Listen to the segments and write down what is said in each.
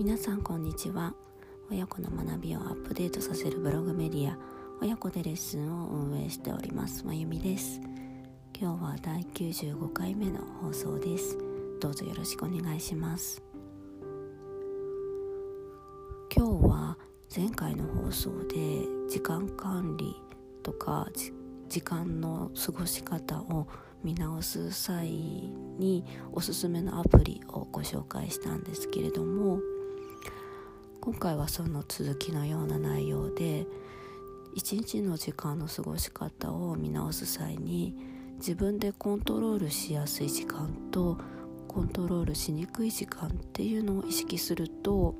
皆さんこんにちは。親子の学びをアップデートさせるブログメディア親子でレッスンを運営しております。まゆみです。今日は第95回目の放送です。どうぞよろしくお願いします。今日は前回の放送で時間管理とか時間の過ごし方を見直す際におすすめのアプリをご紹介したんですけれども今回はその続きのような内容で一日の時間の過ごし方を見直す際に自分でコントロールしやすい時間とコントロールしにくい時間っていうのを意識すると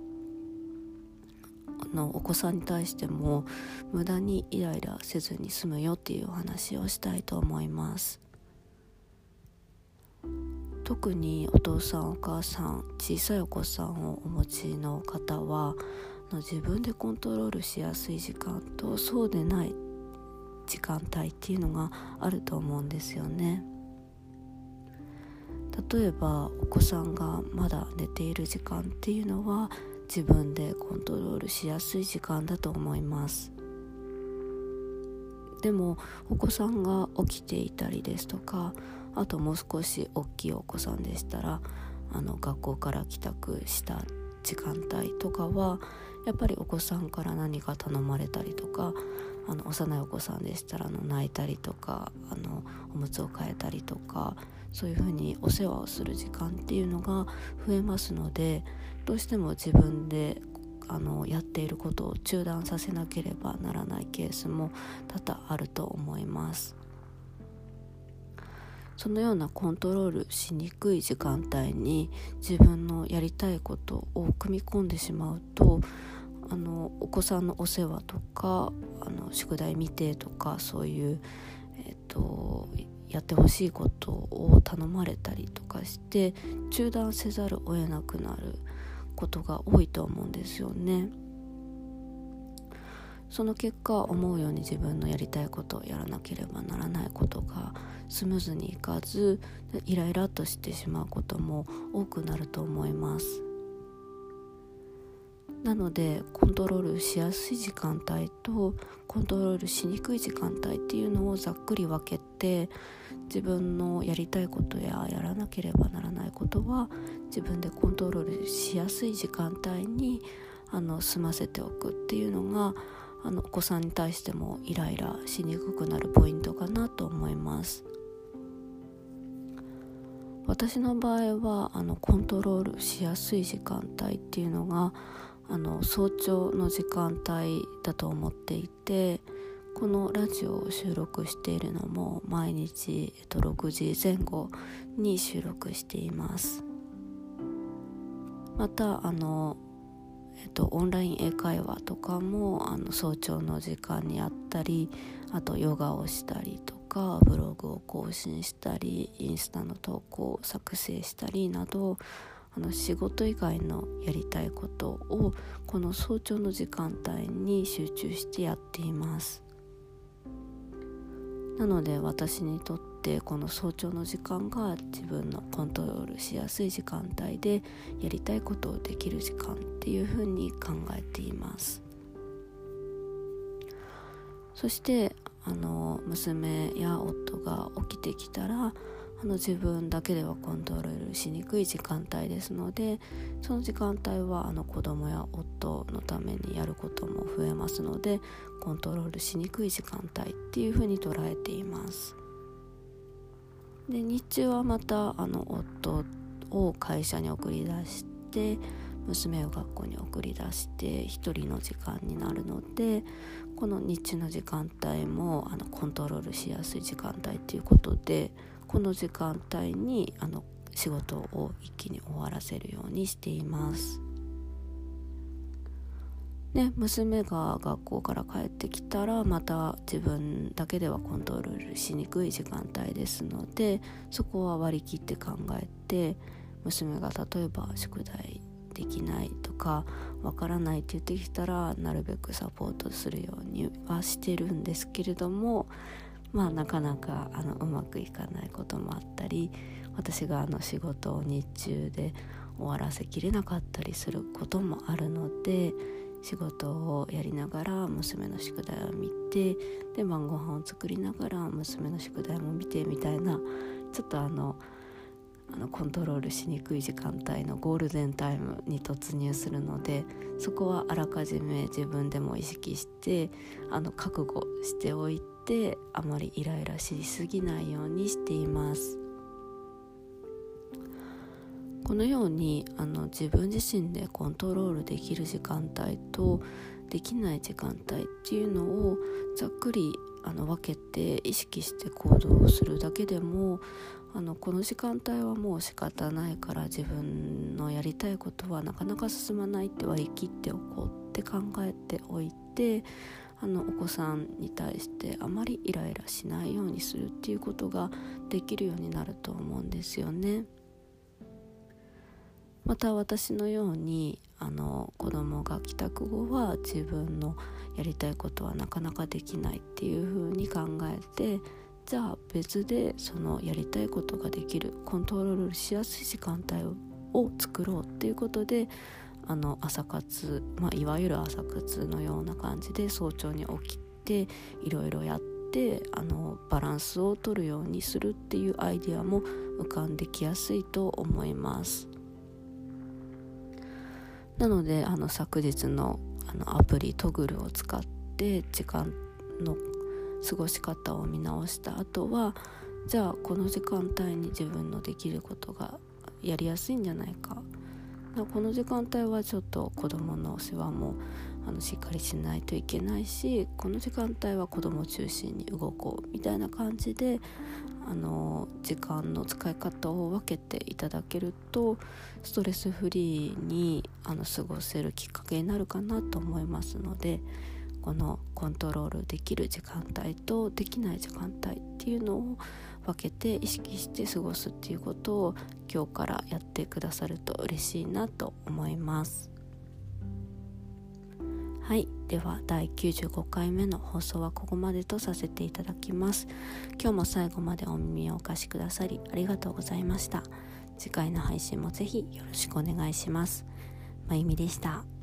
あのお子さんに対しても無駄にイライラせずに済むよっていうお話をしたいと思います。特にお父さんお母さん小さいお子さんをお持ちの方は自分でコントロールしやすい時間とそうでない時間帯っていうのがあると思うんですよね。例えばお子さんがまだ寝ている時間っていうのは自分でコントロールしやすい時間だと思います。でもお子さんが起きていたりですとかあともう少し大きいお子さんでしたらあの学校から帰宅した時間帯とかはやっぱりお子さんから何か頼まれたりとかあの幼いお子さんでしたらあの泣いたりとかあのおむつを替えたりとかそういうふうにお世話をする時間っていうのが増えますのでどうしても自分であのやっていることを中断させなければならないケースも多々あると思います。そのようなコントロールしにくい時間帯に自分のやりたいことを組み込んでしまうとあのお子さんのお世話とかあの宿題見てとかそういう、えっと、やってほしいことを頼まれたりとかして中断せざるを得なくなることが多いと思うんですよね。その結果思うように自分のやりたいことをやらなければならないことがスムーズにいかずイライラとしてしまうことも多くなると思います。なのでコントロールしやすい時間帯とコントロールしにくい時間帯っていうのをざっくり分けて自分のやりたいことややらなければならないことは自分でコントロールしやすい時間帯にあの済ませておくっていうのがあのお子さんに対してもイライラしにくくなるポイントかなと思います。私の場合はあのコントロールしやすい時間帯っていうのがあの早朝の時間帯だと思っていてこのラジオを収録しているのも毎日、えっと、6時前後に収録しています。またあのえっと、オンライン英会話とかもあの早朝の時間にあったりあとヨガをしたりとかブログを更新したりインスタの投稿を作成したりなどあの仕事以外のやりたいことをこの早朝の時間帯に集中してやっています。なので私にとってこの早朝の時間が自分のコントロールしやすい時間帯でやりたいことをできる時間っていうふうに考えています。そしてあの娘や夫が起きてきたらあの自分だけではコントロールしにくい時間帯ですのでその時間帯はあの子供や夫のためにやることも増えますのでコントロールしにくい時間帯っていうふうに捉えています。で日中はまたあの夫を会社に送り出して娘を学校に送り出して1人の時間になるのでこの日中の時間帯もあのコントロールしやすい時間帯ということでこの時間帯にあの仕事を一気に終わらせるようにしています。ね、娘が学校から帰ってきたらまた自分だけではコントロールしにくい時間帯ですのでそこは割り切って考えて娘が例えば宿題できないとかわからないって言ってきたらなるべくサポートするようにはしてるんですけれどもまあなかなかあのうまくいかないこともあったり私があの仕事を日中で終わらせきれなかったりすることもあるので仕事をやりながら娘の宿題を見てで晩ご飯を作りながら娘の宿題も見てみたいなちょっとあのあのコントロールしにくい時間帯のゴールデンタイムに突入するのでそこはあらかじめ自分でも意識してあの覚悟しておいてあまりイライラしすぎないようにしています。このようにあの自分自身でコントロールできる時間帯とできない時間帯っていうのをざっくりあの分けて意識して行動するだけでもあのこの時間帯はもう仕方ないから自分のやりたいことはなかなか進まないって割り切っておこうって考えておいてあのお子さんに対してあまりイライラしないようにするっていうことができるようになると思うんですよね。また私のようにあの子供が帰宅後は自分のやりたいことはなかなかできないっていうふうに考えてじゃあ別でそのやりたいことができるコントロールしやすい時間帯を作ろうっていうことであの朝活、まあ、いわゆる朝活のような感じで早朝に起きていろいろやってあのバランスを取るようにするっていうアイデアも浮かんできやすいと思います。なのであの昨日のあのアプリトグルを使って時間の過ごし方を見直した後はじゃあこの時間帯に自分のできることがやりやすいんじゃないか。この時間帯はちょっと子供の世話もあのしっかりしないといけないしこの時間帯は子供中心に動こうみたいな感じであの時間の使い方を分けていただけるとストレスフリーにあの過ごせるきっかけになるかなと思いますのでこのコントロールできる時間帯とできない時間帯っていうのを分けて意識して過ごすっていうことを今日からやってくださると嬉しいなと思います。はい。では第95回目の放送はここまでとさせていただきます。今日も最後までお耳をお貸しくださりありがとうございました。次回の配信もぜひよろしくお願いします。まゆみでした。